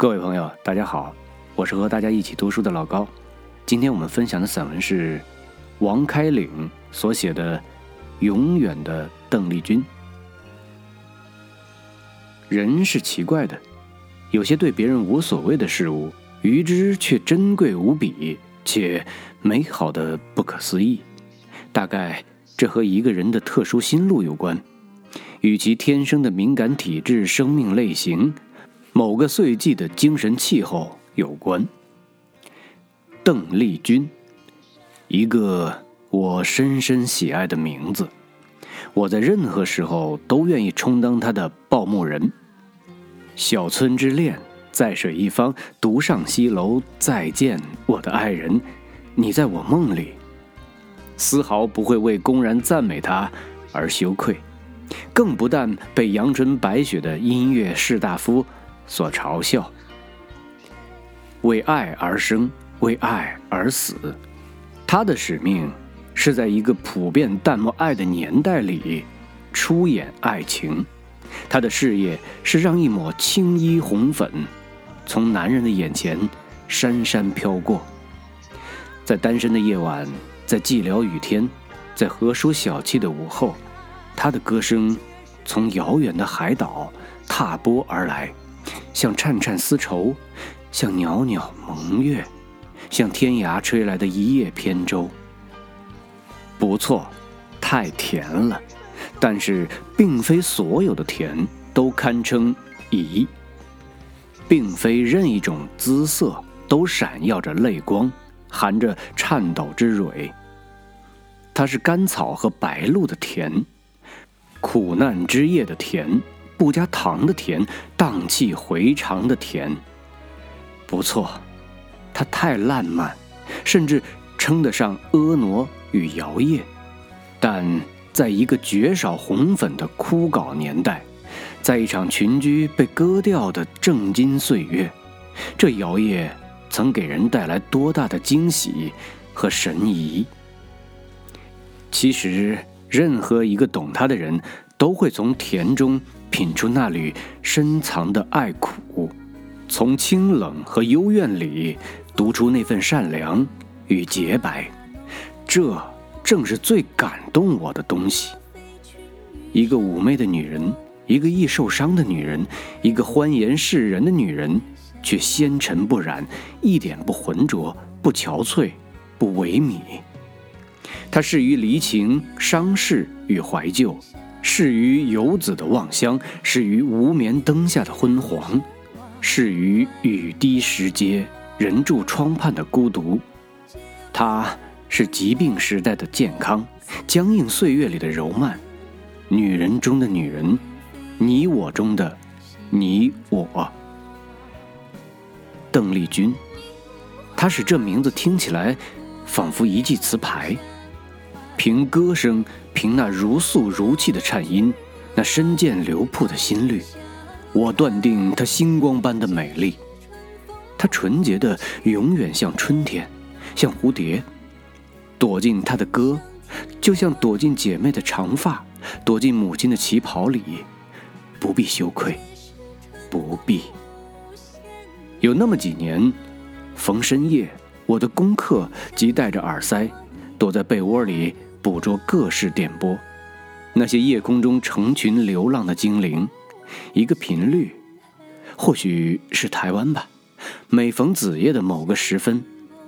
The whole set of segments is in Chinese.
各位朋友，大家好，我是和大家一起读书的老高。今天我们分享的散文是王开岭所写的《永远的邓丽君》。人是奇怪的，有些对别人无所谓的事物，于之却珍贵无比，且美好的不可思议。大概这和一个人的特殊心路有关，与其天生的敏感体质、生命类型、某个岁季的精神气候有关。邓丽君，一个我深深喜爱的名字。我在任何时候都愿意充当她的报幕人。小村之恋，在水一方，独上西楼，再见我的爱人，你在我梦里。丝毫不会为公然赞美他而羞愧，更不但被阳春白雪的音乐士大夫所嘲笑。为爱而生，为爱而死，他的使命是在一个普遍淡漠爱的年代里出演爱情。他的事业是让一抹青衣红粉从男人的眼前姗姗飘过，在单身的夜晚。在寂寥雨天，在何书小憩的午后，他的歌声从遥远的海岛踏波而来，像颤颤丝绸，像袅袅蒙月，像天涯吹来的一叶扁舟。不错，太甜了，但是并非所有的甜都堪称怡，并非任一种姿色都闪耀着泪光。含着颤抖之蕊，它是甘草和白露的甜，苦难之夜的甜，不加糖的甜，荡气回肠的甜。不错，它太烂漫，甚至称得上婀娜与摇曳。但在一个绝少红粉的枯槁年代，在一场群居被割掉的正金岁月，这摇曳。曾给人带来多大的惊喜和神怡？其实，任何一个懂他的人都会从甜中品出那缕深藏的爱苦，从清冷和幽怨里读出那份善良与洁白。这正是最感动我的东西。一个妩媚的女人，一个易受伤的女人，一个欢颜世人的女人。却纤尘不染，一点不浑浊，不憔悴，不萎靡。它适于离情、伤逝与怀旧，是于游子的望乡，是于无眠灯下的昏黄，是于雨滴石阶、人住窗畔的孤独。它是疾病时代的健康，僵硬岁月里的柔曼，女人中的女人，你我中的你我。邓丽君，她使这名字听起来仿佛一记词牌。凭歌声，凭那如诉如泣的颤音，那深涧流瀑的心律，我断定她星光般的美丽。她纯洁的，永远像春天，像蝴蝶，躲进她的歌，就像躲进姐妹的长发，躲进母亲的旗袍里，不必羞愧，不必。有那么几年，逢深夜，我的功课即戴着耳塞，躲在被窝里捕捉各式电波，那些夜空中成群流浪的精灵，一个频率，或许是台湾吧。每逢子夜的某个时分，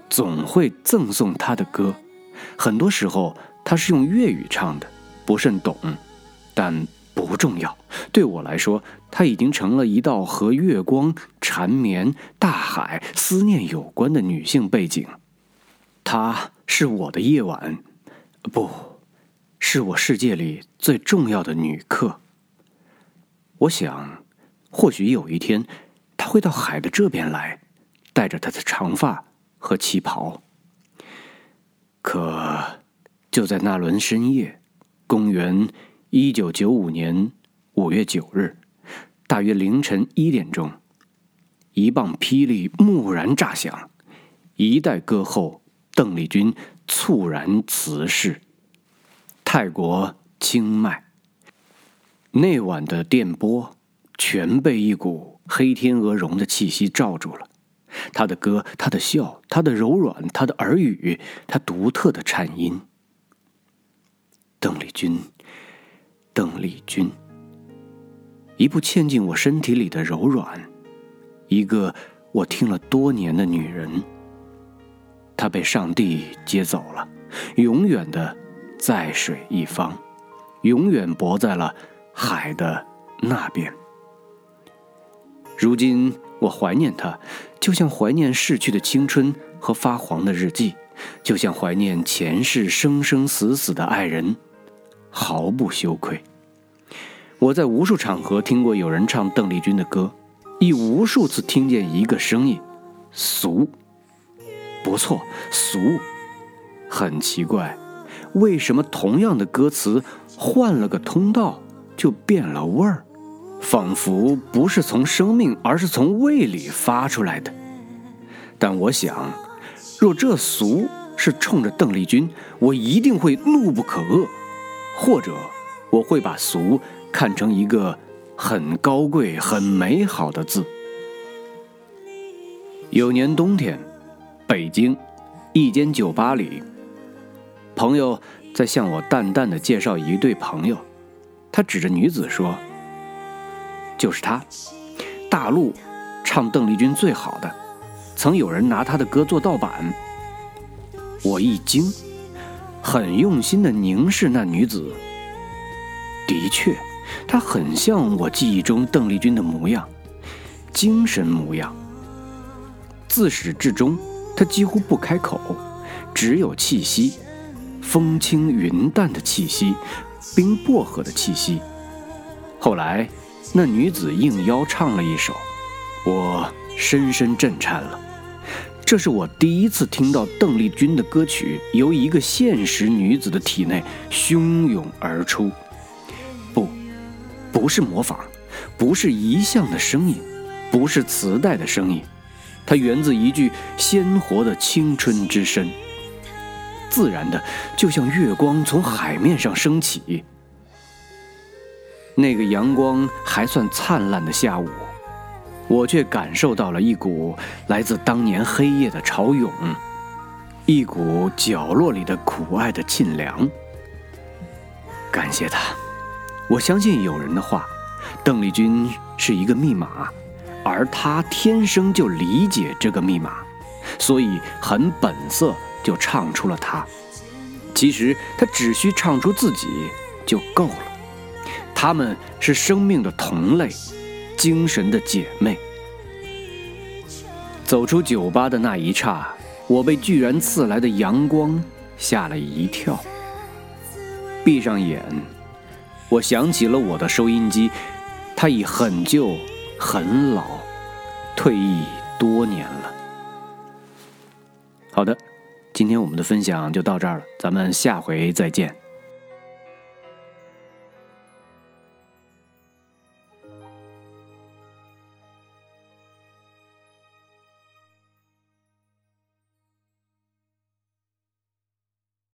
总会赠送他的歌，很多时候他是用粤语唱的，不甚懂，但。不重要，对我来说，他已经成了一道和月光、缠绵、大海、思念有关的女性背景。她是我的夜晚，不，是我世界里最重要的女客。我想，或许有一天，她会到海的这边来，带着她的长发和旗袍。可，就在那轮深夜，公元。一九九五年五月九日，大约凌晨一点钟，一棒霹雳蓦然炸响，一代歌后邓丽君猝然辞世。泰国清迈，那晚的电波全被一股黑天鹅绒的气息罩住了。他的歌，他的笑，他的柔软，他的耳语，他独特的颤音。邓丽君，邓丽君，一部嵌进我身体里的柔软，一个我听了多年的女人。他被上帝接走了，永远的在水一方，永远泊在了海的那边。如今我怀念他，就像怀念逝去的青春和发黄的日记，就像怀念前世生生死死的爱人。毫不羞愧。我在无数场合听过有人唱邓丽君的歌，亦无数次听见一个声音：俗。不错，俗。很奇怪，为什么同样的歌词换了个通道就变了味儿？仿佛不是从生命，而是从胃里发出来的。但我想，若这俗是冲着邓丽君，我一定会怒不可遏。或者，我会把“俗”看成一个很高贵、很美好的字。有年冬天，北京一间酒吧里，朋友在向我淡淡的介绍一对朋友。他指着女子说：“就是她，大陆唱邓丽君最好的，曾有人拿她的歌做盗版。”我一惊。很用心的凝视那女子，的确，她很像我记忆中邓丽君的模样，精神模样。自始至终，她几乎不开口，只有气息，风轻云淡的气息，冰薄荷的气息。后来，那女子应邀唱了一首，我深深震颤了。这是我第一次听到邓丽君的歌曲由一个现实女子的体内汹涌而出，不，不是模仿，不是遗像的声音，不是磁带的声音，它源自一具鲜活的青春之声，自然的，就像月光从海面上升起。那个阳光还算灿烂的下午。我却感受到了一股来自当年黑夜的潮涌，一股角落里的苦爱的沁凉。感谢他，我相信有人的话，邓丽君是一个密码，而他天生就理解这个密码，所以很本色就唱出了它。其实他只需唱出自己就够了。他们是生命的同类。精神的姐妹。走出酒吧的那一刹，我被居然刺来的阳光吓了一跳。闭上眼，我想起了我的收音机，它已很旧、很老，退役多年了。好的，今天我们的分享就到这儿了，咱们下回再见。